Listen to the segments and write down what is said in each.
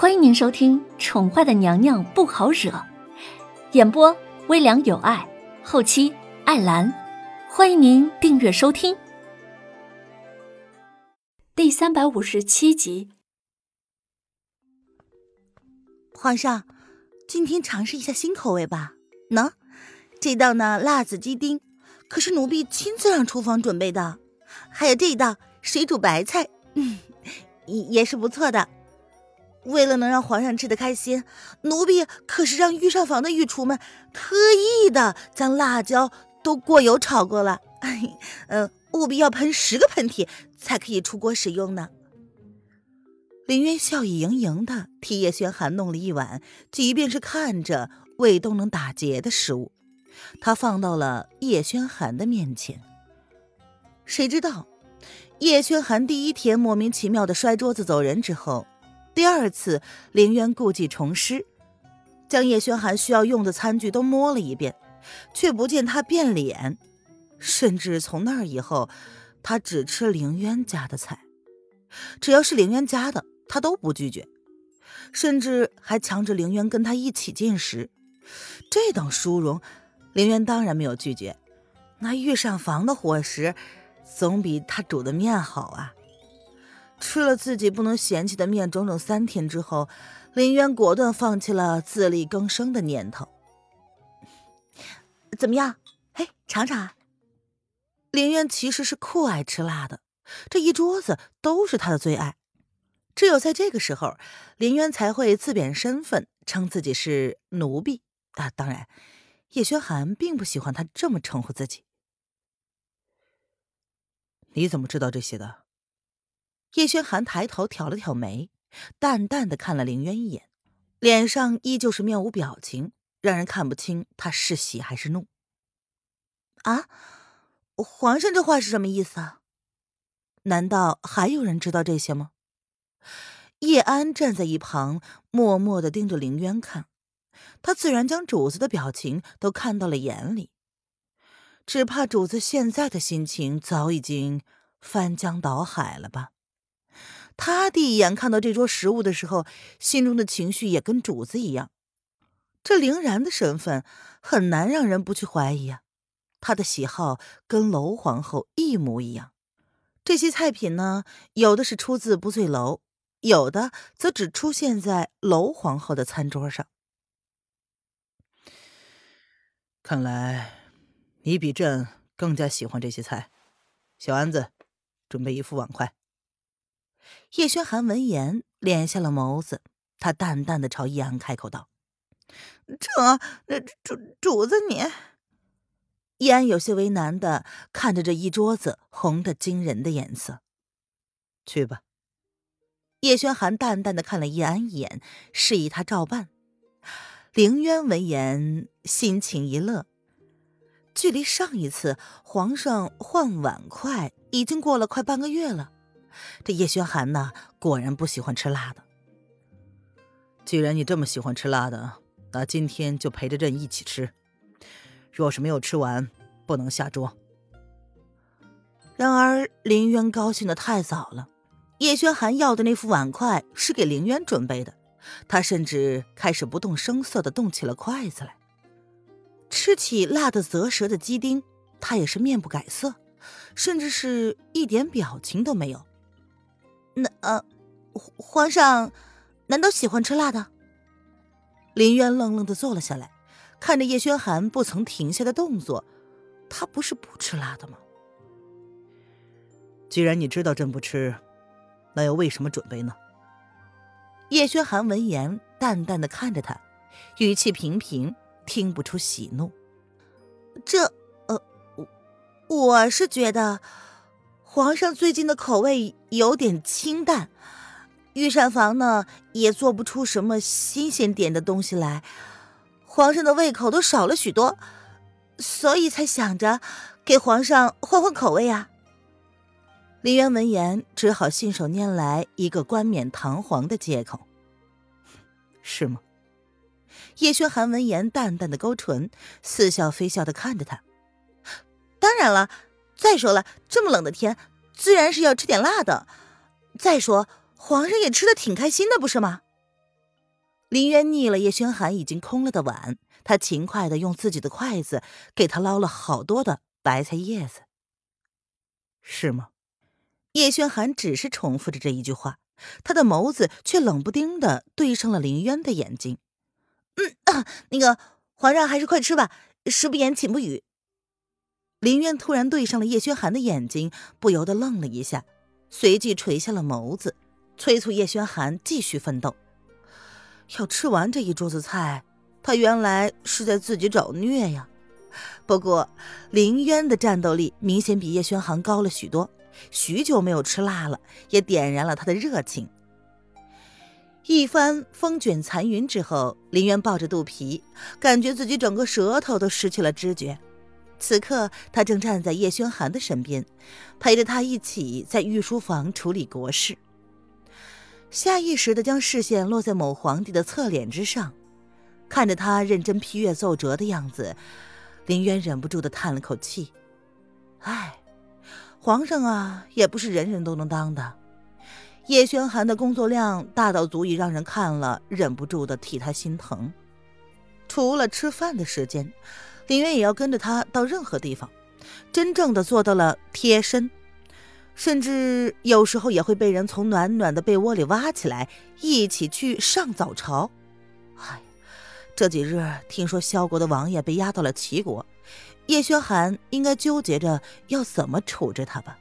欢迎您收听《宠坏的娘娘不好惹》，演播微凉有爱，后期艾兰。欢迎您订阅收听第三百五十七集。皇上，今天尝试一下新口味吧。喏，这道呢，辣子鸡丁，可是奴婢亲自让厨房准备的。还有这一道水煮白菜，嗯，也也是不错的。为了能让皇上吃得开心，奴婢可是让御膳房的御厨们特意的将辣椒都过油炒过了。嗯，务必要喷十个喷嚏才可以出锅使用呢。林渊笑意盈盈的替叶轩寒弄了一碗，即便是看着胃都能打结的食物，他放到了叶轩寒的面前。谁知道，叶轩寒第一天莫名其妙的摔桌子走人之后。第二次，凌渊故技重施，将叶轩寒需要用的餐具都摸了一遍，却不见他变脸。甚至从那以后，他只吃凌渊家的菜，只要是凌渊家的，他都不拒绝，甚至还强制凌渊跟他一起进食。这等殊荣，凌渊当然没有拒绝。那御膳房的伙食，总比他煮的面好啊。吃了自己不能嫌弃的面整整三天之后，林渊果断放弃了自力更生的念头。怎么样？嘿，尝尝啊。林渊其实是酷爱吃辣的，这一桌子都是他的最爱。只有在这个时候，林渊才会自贬身份，称自己是奴婢啊。当然，叶轩寒并不喜欢他这么称呼自己。你怎么知道这些的？叶轩寒抬头挑了挑眉，淡淡的看了凌渊一眼，脸上依旧是面无表情，让人看不清他是喜还是怒。啊，皇上这话是什么意思啊？难道还有人知道这些吗？叶安站在一旁，默默的盯着凌渊看，他自然将主子的表情都看到了眼里，只怕主子现在的心情早已经翻江倒海了吧。他第一眼看到这桌食物的时候，心中的情绪也跟主子一样。这凌然的身份很难让人不去怀疑啊。他的喜好跟楼皇后一模一样。这些菜品呢，有的是出自不醉楼，有的则只出现在楼皇后的餐桌上。看来你比朕更加喜欢这些菜。小安子，准备一副碗筷。叶轩寒闻言，敛下了眸子，他淡淡的朝易安开口道：“这，主主子你。”易安有些为难的看着这一桌子红的惊人的颜色。去吧。叶轩寒淡淡的看了易安一眼，示意他照办。凌渊闻言，心情一乐。距离上一次皇上换碗筷，已经过了快半个月了。这叶轩寒呢，果然不喜欢吃辣的。既然你这么喜欢吃辣的，那今天就陪着朕一起吃。若是没有吃完，不能下桌。然而林渊高兴的太早了，叶轩寒要的那副碗筷是给林渊准备的，他甚至开始不动声色的动起了筷子来。吃起辣的啧舌的鸡丁，他也是面不改色，甚至是一点表情都没有。那呃，皇上难道喜欢吃辣的？林渊愣愣的坐了下来，看着叶轩寒不曾停下的动作，他不是不吃辣的吗？既然你知道朕不吃，那又为什么准备呢？叶轩寒闻言，淡淡的看着他，语气平平，听不出喜怒。这呃，我是觉得。皇上最近的口味有点清淡，御膳房呢也做不出什么新鲜点的东西来，皇上的胃口都少了许多，所以才想着给皇上换换口味啊。林渊闻言只好信手拈来一个冠冕堂皇的借口，是吗？叶轩寒闻言淡淡的勾唇，似笑非笑的看着他，当然了。再说了，这么冷的天，自然是要吃点辣的。再说，皇上也吃的挺开心的，不是吗？林渊腻了叶轩寒已经空了的碗，他勤快的用自己的筷子给他捞了好多的白菜叶子。是吗？叶轩寒只是重复着这一句话，他的眸子却冷不丁的对上了林渊的眼睛。嗯，那个皇上还是快吃吧，食不言，寝不语。林渊突然对上了叶轩寒的眼睛，不由得愣了一下，随即垂下了眸子，催促叶轩寒继续奋斗。要吃完这一桌子菜，他原来是在自己找虐呀。不过林渊的战斗力明显比叶轩寒高了许多，许久没有吃辣了，也点燃了他的热情。一番风卷残云之后，林渊抱着肚皮，感觉自己整个舌头都失去了知觉。此刻，他正站在叶轩寒的身边，陪着他一起在御书房处理国事。下意识的将视线落在某皇帝的侧脸之上，看着他认真批阅奏折的样子，林渊忍不住的叹了口气：“唉，皇上啊，也不是人人都能当的。”叶轩寒的工作量大到足以让人看了忍不住的替他心疼。除了吃饭的时间。林渊也要跟着他到任何地方，真正的做到了贴身，甚至有时候也会被人从暖暖的被窝里挖起来，一起去上早朝。哎，这几日听说萧国的王爷被押到了齐国，叶轩寒应该纠结着要怎么处置他吧？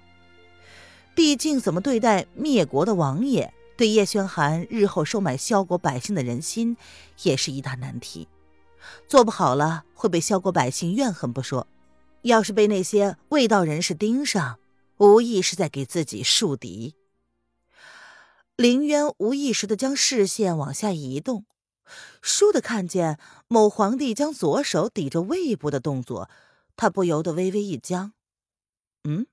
毕竟怎么对待灭国的王爷，对叶轩寒日后收买萧国百姓的人心，也是一大难题。做不好了，会被萧国百姓怨恨不说；要是被那些卫道人士盯上，无疑是在给自己树敌。林渊无意识的将视线往下移动，倏地看见某皇帝将左手抵着胃部的动作，他不由得微微一僵。嗯，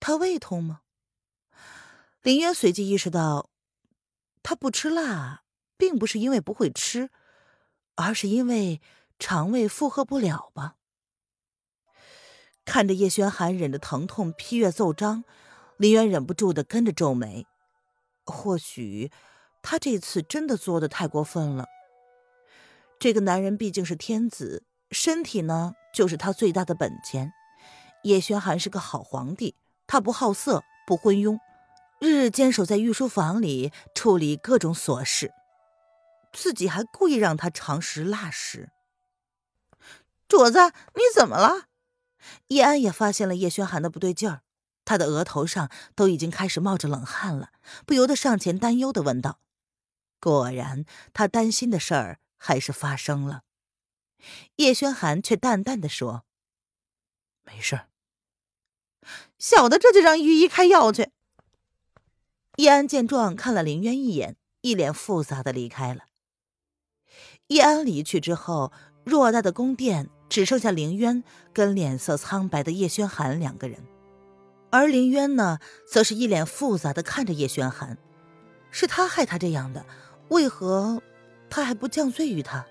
他胃痛吗？林渊随即意识到，他不吃辣，并不是因为不会吃。而是因为肠胃负荷不了吧？看着叶轩寒忍着疼痛批阅奏章，林渊忍不住的跟着皱眉。或许他这次真的做的太过分了。这个男人毕竟是天子，身体呢就是他最大的本钱。叶轩寒是个好皇帝，他不好色，不昏庸，日日坚守在御书房里处理各种琐事。自己还故意让他尝食辣食。主子，你怎么了？叶安也发现了叶轩寒的不对劲儿，他的额头上都已经开始冒着冷汗了，不由得上前担忧的问道。果然，他担心的事儿还是发生了。叶轩寒却淡淡的说：“没事。”小的这就让御医开药去。叶安见状，看了林渊一眼，一脸复杂的离开了。叶安离去之后，偌大的宫殿只剩下凌渊跟脸色苍白的叶轩寒两个人，而凌渊呢，则是一脸复杂的看着叶轩寒，是他害他这样的，为何他还不降罪于他？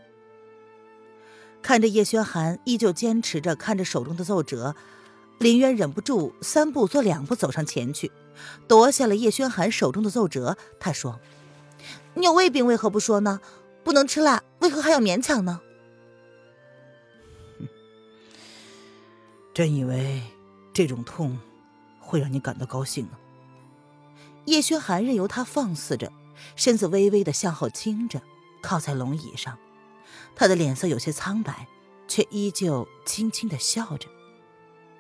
看着叶轩寒依旧坚持着看着手中的奏折，林渊忍不住三步做两步走上前去，夺下了叶轩寒手中的奏折。他说：“你有胃病，为何不说呢？”不能吃辣，为何还要勉强呢？真以为这种痛会让你感到高兴呢？叶轩寒任由他放肆着，身子微微的向后倾着，靠在龙椅上，他的脸色有些苍白，却依旧轻轻的笑着。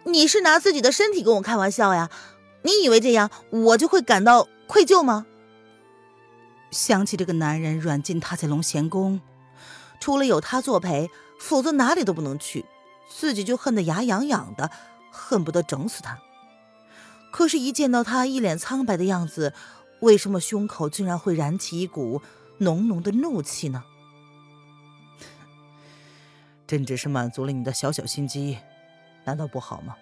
你是拿自己的身体跟我开玩笑呀？你以为这样我就会感到愧疚吗？想起这个男人软禁他在龙贤宫，除了有他作陪，否则哪里都不能去，自己就恨得牙痒痒的，恨不得整死他。可是，一见到他一脸苍白的样子，为什么胸口竟然会燃起一股浓浓的怒气呢？朕只是满足了你的小小心机，难道不好吗？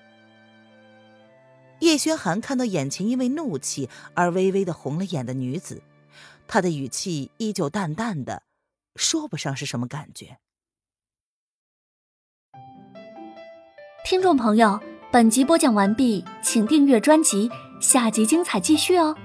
叶轩寒看到眼前因为怒气而微微的红了眼的女子。他的语气依旧淡淡的，说不上是什么感觉。听众朋友，本集播讲完毕，请订阅专辑，下集精彩继续哦。